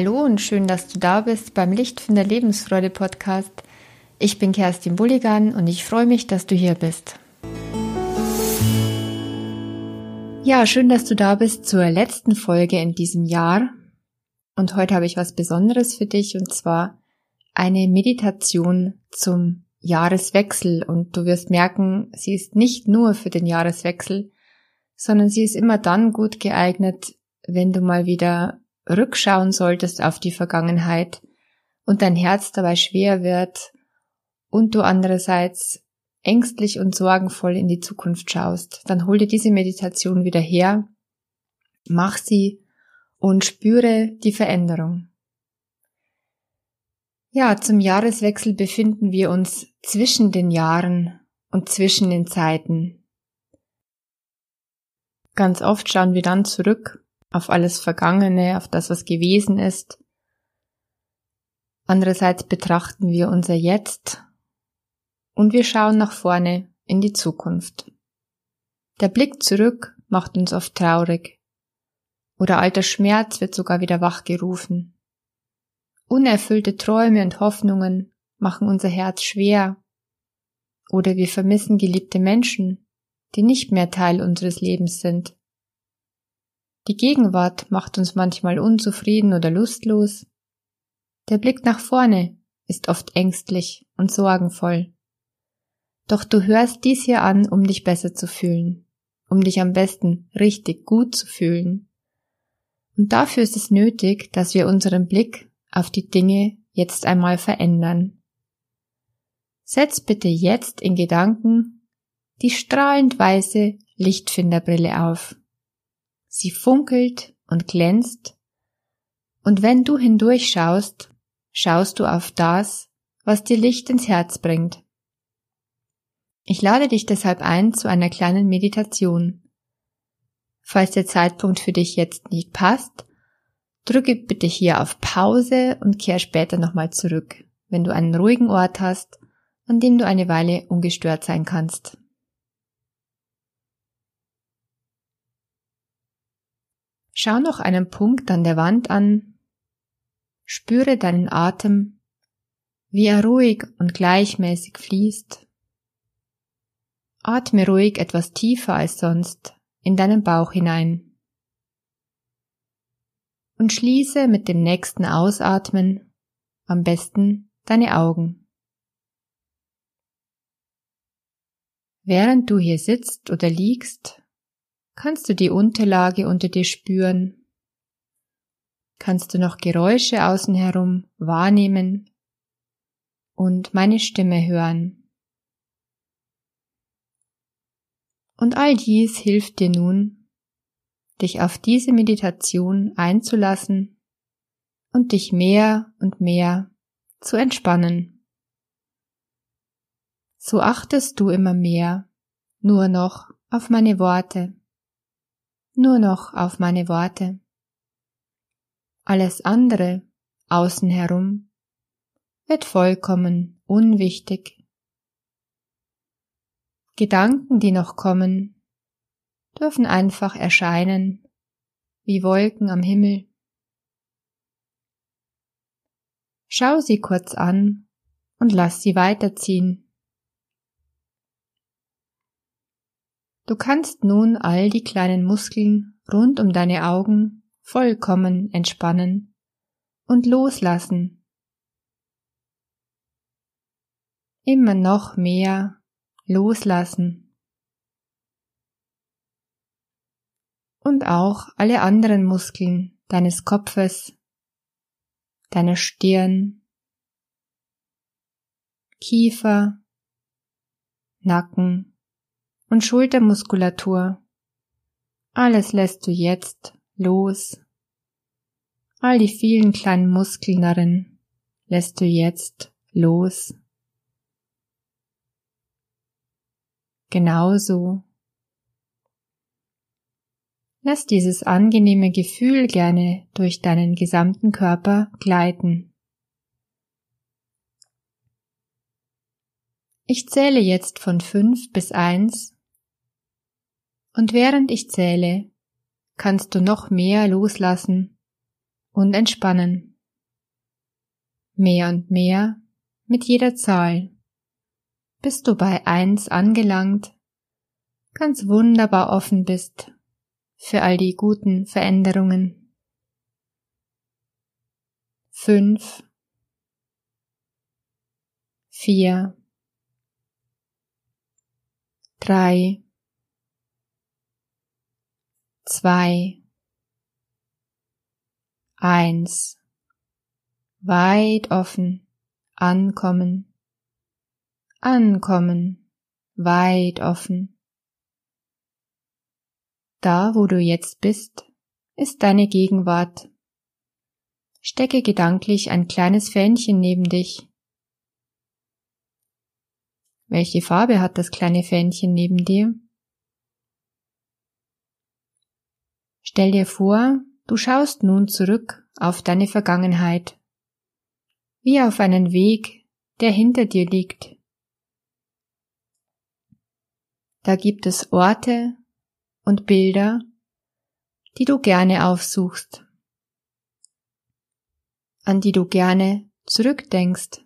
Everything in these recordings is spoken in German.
Hallo und schön, dass du da bist beim Lichtfinder Lebensfreude Podcast. Ich bin Kerstin Bulligan und ich freue mich, dass du hier bist. Ja, schön, dass du da bist zur letzten Folge in diesem Jahr. Und heute habe ich was Besonderes für dich und zwar eine Meditation zum Jahreswechsel. Und du wirst merken, sie ist nicht nur für den Jahreswechsel, sondern sie ist immer dann gut geeignet, wenn du mal wieder rückschauen solltest auf die Vergangenheit und dein Herz dabei schwer wird und du andererseits ängstlich und sorgenvoll in die Zukunft schaust, dann hol dir diese Meditation wieder her, mach sie und spüre die Veränderung. Ja, zum Jahreswechsel befinden wir uns zwischen den Jahren und zwischen den Zeiten. Ganz oft schauen wir dann zurück auf alles Vergangene, auf das, was gewesen ist. Andererseits betrachten wir unser Jetzt und wir schauen nach vorne in die Zukunft. Der Blick zurück macht uns oft traurig. Oder alter Schmerz wird sogar wieder wachgerufen. Unerfüllte Träume und Hoffnungen machen unser Herz schwer. Oder wir vermissen geliebte Menschen, die nicht mehr Teil unseres Lebens sind. Die Gegenwart macht uns manchmal unzufrieden oder lustlos. Der Blick nach vorne ist oft ängstlich und sorgenvoll. Doch du hörst dies hier an, um dich besser zu fühlen, um dich am besten richtig gut zu fühlen. Und dafür ist es nötig, dass wir unseren Blick auf die Dinge jetzt einmal verändern. Setz bitte jetzt in Gedanken die strahlend weiße Lichtfinderbrille auf. Sie funkelt und glänzt, und wenn du hindurchschaust, schaust du auf das, was dir Licht ins Herz bringt. Ich lade dich deshalb ein zu einer kleinen Meditation. Falls der Zeitpunkt für dich jetzt nicht passt, drücke bitte hier auf Pause und kehr später nochmal zurück, wenn du einen ruhigen Ort hast, an dem du eine Weile ungestört sein kannst. Schau noch einen Punkt an der Wand an, spüre deinen Atem, wie er ruhig und gleichmäßig fließt. Atme ruhig etwas tiefer als sonst in deinen Bauch hinein. Und schließe mit dem nächsten Ausatmen am besten deine Augen. Während du hier sitzt oder liegst, Kannst du die Unterlage unter dir spüren? Kannst du noch Geräusche außen herum wahrnehmen und meine Stimme hören? Und all dies hilft dir nun, dich auf diese Meditation einzulassen und dich mehr und mehr zu entspannen. So achtest du immer mehr nur noch auf meine Worte nur noch auf meine Worte. Alles andere außen herum wird vollkommen unwichtig. Gedanken, die noch kommen, dürfen einfach erscheinen wie Wolken am Himmel. Schau sie kurz an und lass sie weiterziehen. Du kannst nun all die kleinen Muskeln rund um deine Augen vollkommen entspannen und loslassen. Immer noch mehr loslassen. Und auch alle anderen Muskeln deines Kopfes, deiner Stirn, Kiefer, Nacken, und Schultermuskulatur. Alles lässt du jetzt los. All die vielen kleinen Muskeln darin lässt du jetzt los. Genauso. Lass dieses angenehme Gefühl gerne durch deinen gesamten Körper gleiten. Ich zähle jetzt von fünf bis eins und während ich zähle, kannst du noch mehr loslassen und entspannen. Mehr und mehr mit jeder Zahl, bis du bei eins angelangt, ganz wunderbar offen bist für all die guten Veränderungen. Fünf, vier, drei, zwei, eins, weit offen, ankommen, ankommen, weit offen. Da, wo du jetzt bist, ist deine Gegenwart. Stecke gedanklich ein kleines Fähnchen neben dich. Welche Farbe hat das kleine Fähnchen neben dir? Stell dir vor, du schaust nun zurück auf deine Vergangenheit, wie auf einen Weg, der hinter dir liegt. Da gibt es Orte und Bilder, die du gerne aufsuchst, an die du gerne zurückdenkst.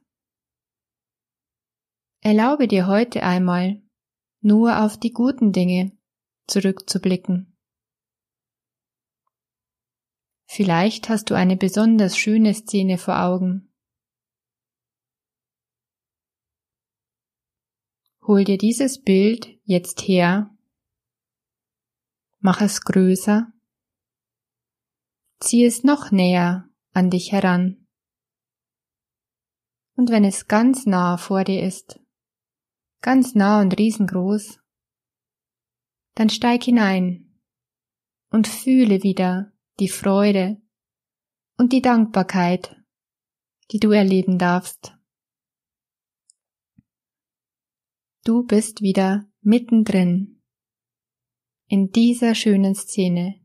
Erlaube dir heute einmal, nur auf die guten Dinge zurückzublicken. Vielleicht hast du eine besonders schöne Szene vor Augen. Hol dir dieses Bild jetzt her, mach es größer, zieh es noch näher an dich heran. Und wenn es ganz nah vor dir ist, ganz nah und riesengroß, dann steig hinein und fühle wieder die Freude und die Dankbarkeit, die du erleben darfst. Du bist wieder mittendrin in dieser schönen Szene.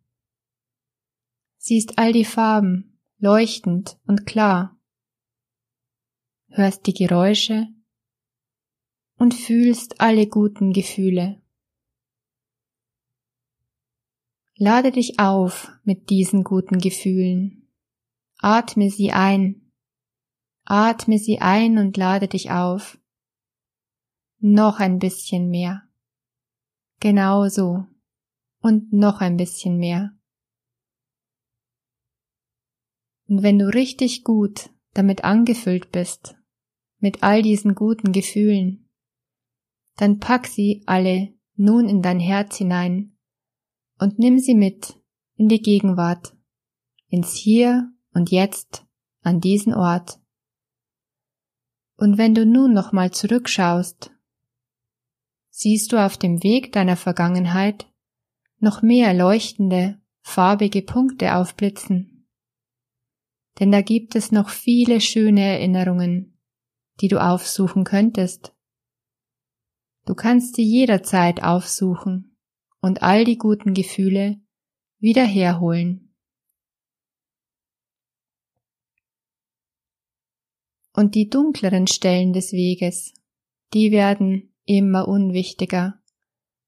Siehst all die Farben leuchtend und klar, hörst die Geräusche und fühlst alle guten Gefühle. Lade dich auf mit diesen guten Gefühlen. Atme sie ein. Atme sie ein und lade dich auf. Noch ein bisschen mehr. Genauso. Und noch ein bisschen mehr. Und wenn du richtig gut damit angefüllt bist, mit all diesen guten Gefühlen, dann pack sie alle nun in dein Herz hinein und nimm sie mit in die Gegenwart, ins Hier und Jetzt, an diesen Ort. Und wenn du nun nochmal zurückschaust, siehst du auf dem Weg deiner Vergangenheit noch mehr leuchtende, farbige Punkte aufblitzen. Denn da gibt es noch viele schöne Erinnerungen, die du aufsuchen könntest. Du kannst sie jederzeit aufsuchen und all die guten Gefühle wieder herholen. Und die dunkleren Stellen des Weges, die werden immer unwichtiger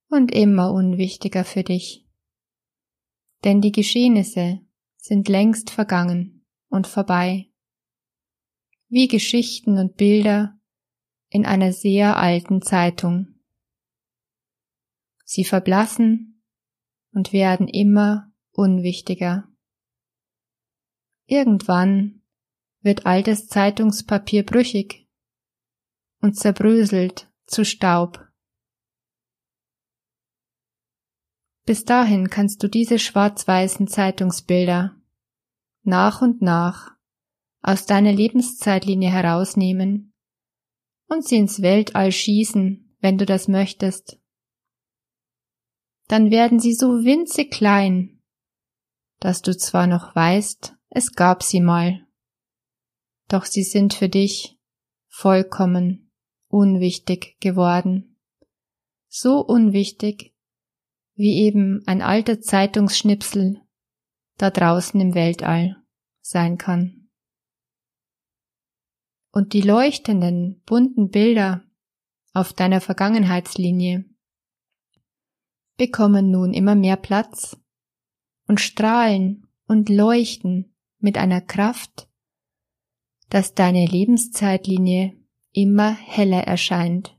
und immer unwichtiger für dich. Denn die Geschehnisse sind längst vergangen und vorbei, wie Geschichten und Bilder in einer sehr alten Zeitung. Sie verblassen und werden immer unwichtiger. Irgendwann wird altes Zeitungspapier brüchig und zerbröselt zu Staub. Bis dahin kannst du diese schwarz-weißen Zeitungsbilder nach und nach aus deiner Lebenszeitlinie herausnehmen und sie ins Weltall schießen, wenn du das möchtest dann werden sie so winzig klein, dass du zwar noch weißt, es gab sie mal, doch sie sind für dich vollkommen unwichtig geworden. So unwichtig, wie eben ein alter Zeitungsschnipsel da draußen im Weltall sein kann. Und die leuchtenden, bunten Bilder auf deiner Vergangenheitslinie bekommen nun immer mehr Platz und strahlen und leuchten mit einer Kraft, dass deine Lebenszeitlinie immer heller erscheint,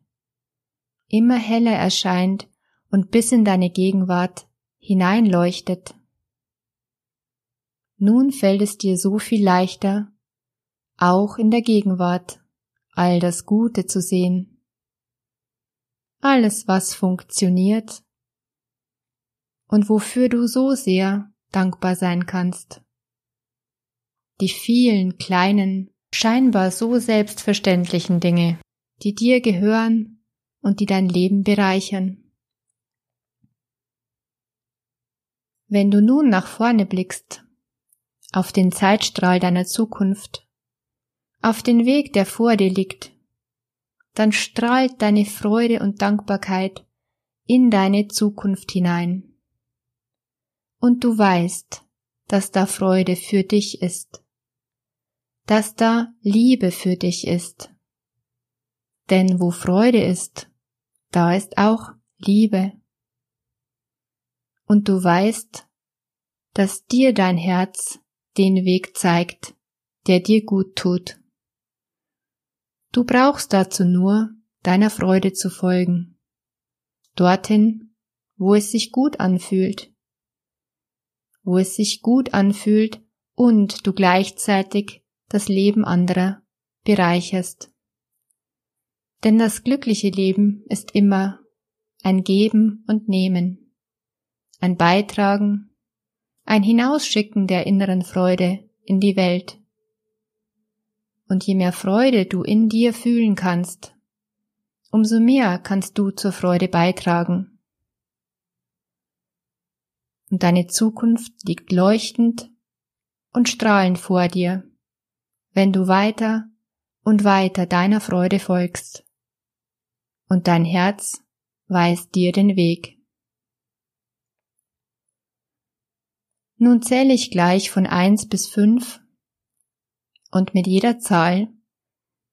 immer heller erscheint und bis in deine Gegenwart hineinleuchtet. Nun fällt es dir so viel leichter, auch in der Gegenwart all das Gute zu sehen. Alles, was funktioniert und wofür du so sehr dankbar sein kannst. Die vielen kleinen, scheinbar so selbstverständlichen Dinge, die dir gehören und die dein Leben bereichern. Wenn du nun nach vorne blickst, auf den Zeitstrahl deiner Zukunft, auf den Weg, der vor dir liegt, dann strahlt deine Freude und Dankbarkeit in deine Zukunft hinein. Und du weißt, dass da Freude für dich ist, dass da Liebe für dich ist. Denn wo Freude ist, da ist auch Liebe. Und du weißt, dass dir dein Herz den Weg zeigt, der dir gut tut. Du brauchst dazu nur deiner Freude zu folgen, dorthin, wo es sich gut anfühlt, wo es sich gut anfühlt und du gleichzeitig das Leben anderer bereicherst. Denn das glückliche Leben ist immer ein Geben und Nehmen, ein Beitragen ein Hinausschicken der inneren Freude in die Welt. Und je mehr Freude du in dir fühlen kannst, umso mehr kannst du zur Freude beitragen. Und deine Zukunft liegt leuchtend und strahlend vor dir, wenn du weiter und weiter deiner Freude folgst. Und dein Herz weist dir den Weg. Nun zähle ich gleich von eins bis fünf und mit jeder Zahl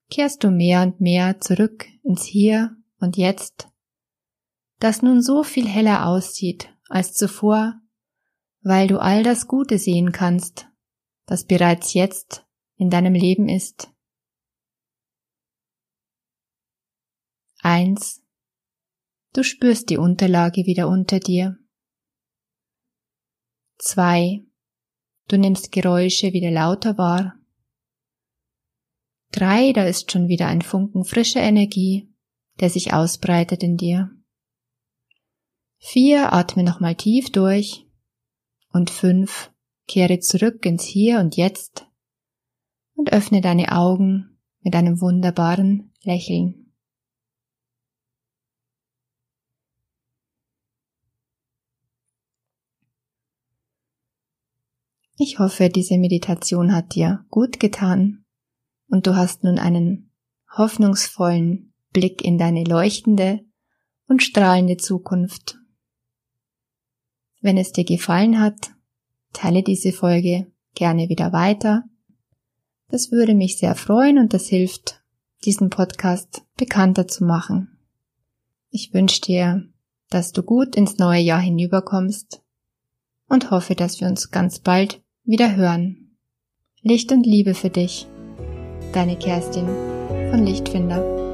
kehrst du mehr und mehr zurück ins Hier und Jetzt, das nun so viel heller aussieht als zuvor, weil du all das Gute sehen kannst, das bereits jetzt in deinem Leben ist. Eins. Du spürst die Unterlage wieder unter dir. 2. Du nimmst Geräusche wieder lauter wahr. 3. Da ist schon wieder ein Funken frischer Energie, der sich ausbreitet in dir. 4. Atme nochmal tief durch. Und 5. Kehre zurück ins Hier und Jetzt und öffne deine Augen mit einem wunderbaren Lächeln. Ich hoffe, diese Meditation hat dir gut getan und du hast nun einen hoffnungsvollen Blick in deine leuchtende und strahlende Zukunft. Wenn es dir gefallen hat, teile diese Folge gerne wieder weiter. Das würde mich sehr freuen und das hilft, diesen Podcast bekannter zu machen. Ich wünsche dir, dass du gut ins neue Jahr hinüberkommst und hoffe, dass wir uns ganz bald wieder hören. Licht und Liebe für dich. Deine Kerstin von Lichtfinder.